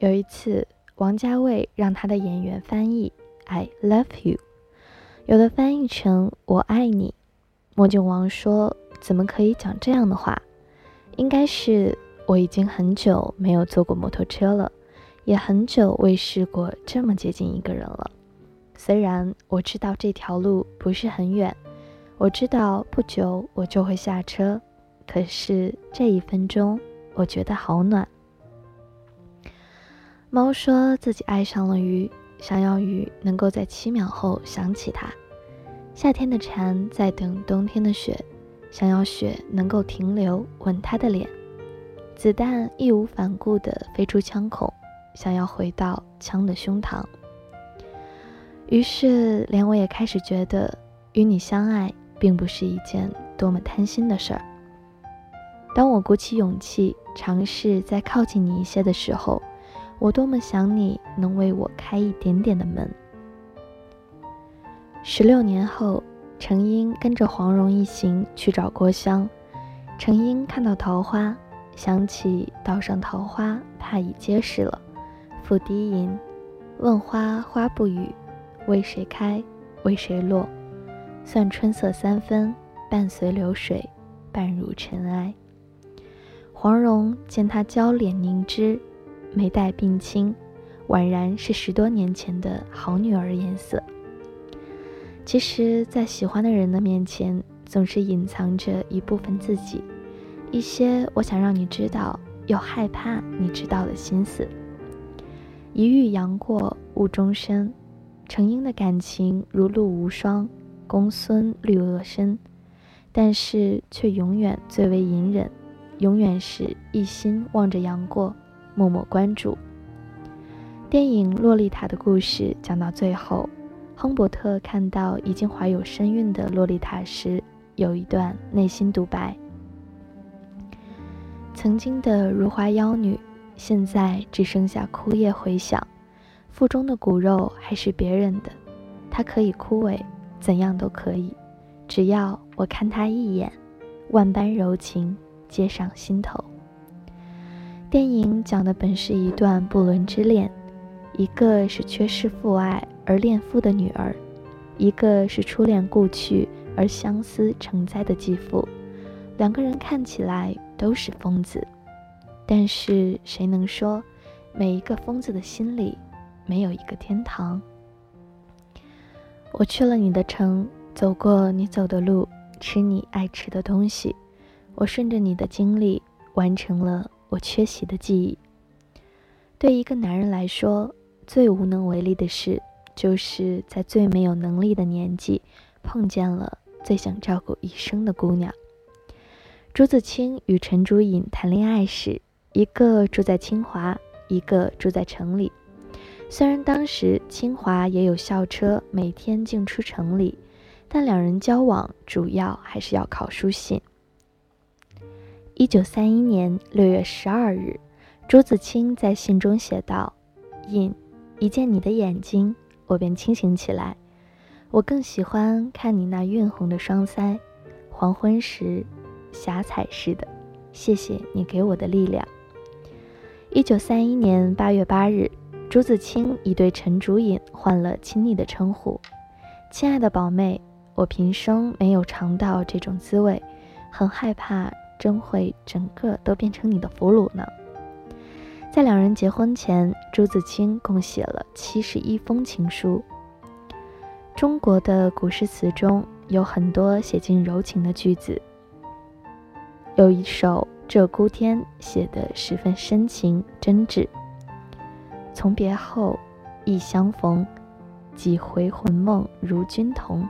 有一次，王家卫让他的演员翻译 “I love you”，有的翻译成“我爱你”。莫俊王说：“怎么可以讲这样的话？应该是我已经很久没有坐过摩托车了，也很久未试过这么接近一个人了。虽然我知道这条路不是很远，我知道不久我就会下车，可是这一分钟，我觉得好暖。”猫说自己爱上了鱼，想要鱼能够在七秒后想起它。夏天的蝉在等冬天的雪，想要雪能够停留吻它的脸。子弹义无反顾地飞出枪孔，想要回到枪的胸膛。于是，连我也开始觉得与你相爱并不是一件多么贪心的事儿。当我鼓起勇气尝试再靠近你一些的时候。我多么想你能为我开一点点的门。十六年后，程英跟着黄蓉一行去找郭襄。程英看到桃花，想起岛上桃花怕已结实了，抚低吟：“问花花不语，为谁开，为谁落？算春色三分，半随流水，半入尘埃。”黄蓉见他娇脸凝脂。眉黛鬓青，宛然是十多年前的好女儿颜色。其实，在喜欢的人的面前，总是隐藏着一部分自己，一些我想让你知道，又害怕你知道的心思。一遇杨过误终身，程英的感情如露无霜，公孙绿萼深，但是却永远最为隐忍，永远是一心望着杨过。默默关注。电影《洛丽塔》的故事讲到最后，亨伯特看到已经怀有身孕的洛丽塔时，有一段内心独白：曾经的如花妖女，现在只剩下枯叶回响，腹中的骨肉还是别人的，她可以枯萎，怎样都可以，只要我看她一眼，万般柔情皆上心头。电影讲的本是一段不伦之恋，一个是缺失父爱而恋父的女儿，一个是初恋故去而相思成灾的继父。两个人看起来都是疯子，但是谁能说，每一个疯子的心里没有一个天堂？我去了你的城，走过你走的路，吃你爱吃的东西，我顺着你的经历完成了。我缺席的记忆，对一个男人来说，最无能为力的事，就是在最没有能力的年纪，碰见了最想照顾一生的姑娘。朱自清与陈竹隐谈恋爱时，一个住在清华，一个住在城里。虽然当时清华也有校车每天进出城里，但两人交往主要还是要靠书信。一九三一年六月十二日，朱自清在信中写道：“印，一见你的眼睛，我便清醒起来。我更喜欢看你那晕红的双腮，黄昏时，霞彩似的。谢谢你给我的力量。”一九三一年八月八日，朱自清已对陈竹隐换了亲昵的称呼：“亲爱的宝妹，我平生没有尝到这种滋味，很害怕。”真会整个都变成你的俘虏呢？在两人结婚前，朱自清共写了七十一封情书。中国的古诗词中有很多写尽柔情的句子，有一首《鹧鸪天》写得十分深情真挚。从别后，忆相逢，几回魂梦如君同。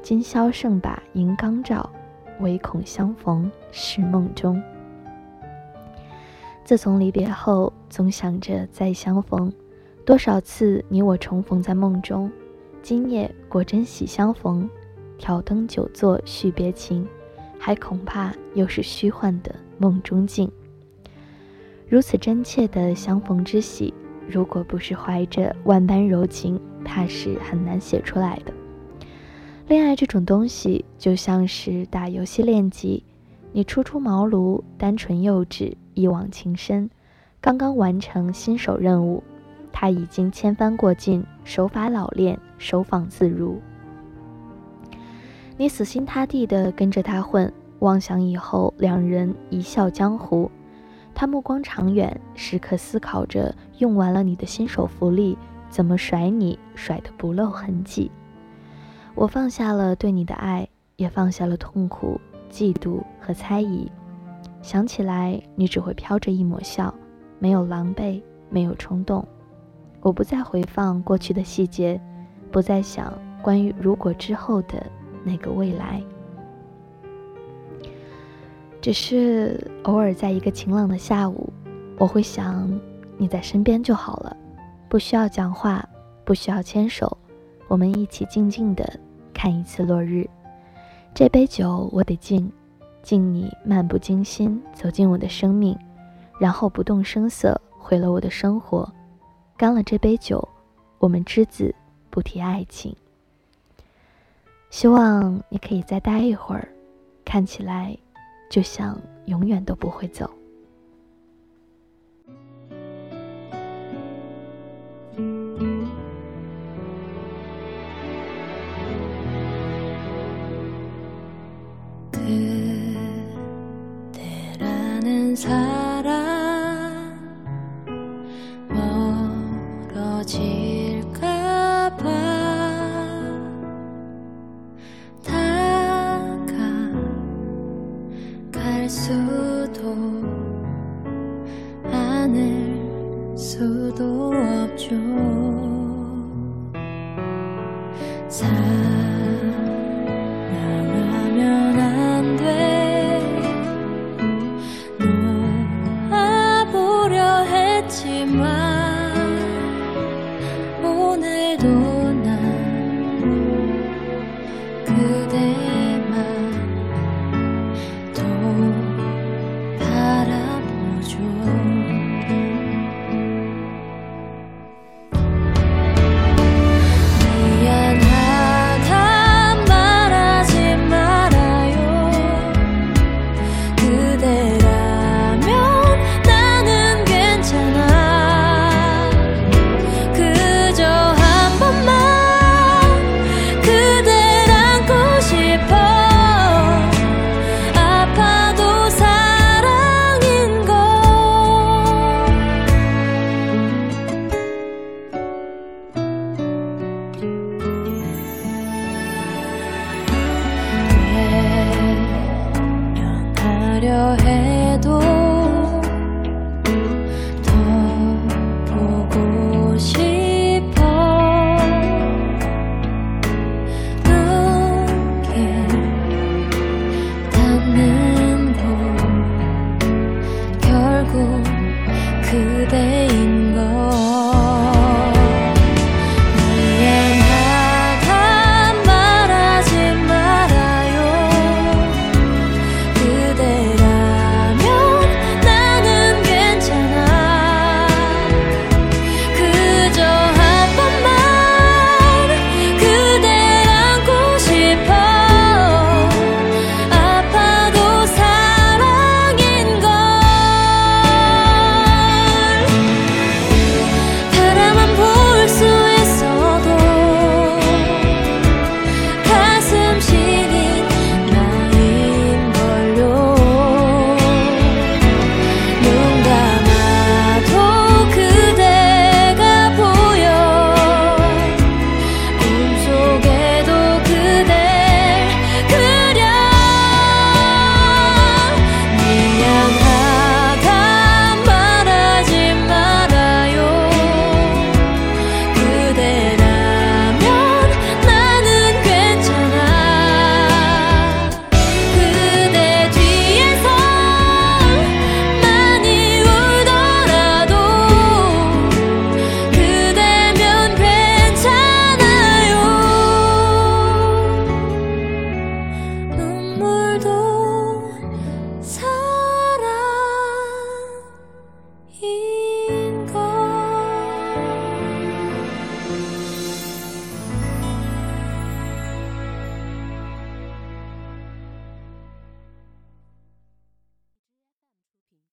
今宵剩把银缸照。唯恐相逢是梦中。自从离别后，总想着再相逢。多少次你我重逢在梦中，今夜果真喜相逢。挑灯久坐续别情，还恐怕又是虚幻的梦中境。如此真切的相逢之喜，如果不是怀着万般柔情，怕是很难写出来的。恋爱这种东西，就像是打游戏练级，你初出茅庐，单纯幼稚，一往情深，刚刚完成新手任务，他已经千帆过尽，手法老练，收放自如。你死心塌地地跟着他混，妄想以后两人一笑江湖。他目光长远，时刻思考着用完了你的新手福利，怎么甩你甩得不露痕迹。我放下了对你的爱，也放下了痛苦、嫉妒和猜疑。想起来，你只会飘着一抹笑。没有狼狈，没有冲动，我不再回放过去的细节，不再想关于如果之后的那个未来。只是偶尔在一个晴朗的下午，我会想你在身边就好了，不需要讲话，不需要牵手，我们一起静静的看一次落日。这杯酒我得敬，敬你漫不经心走进我的生命。然后不动声色毁了我的生活，干了这杯酒，我们之子不提爱情。希望你可以再待一会儿，看起来就像永远都不会走。 무너질까봐 다가갈 수도 않을 수도 없죠.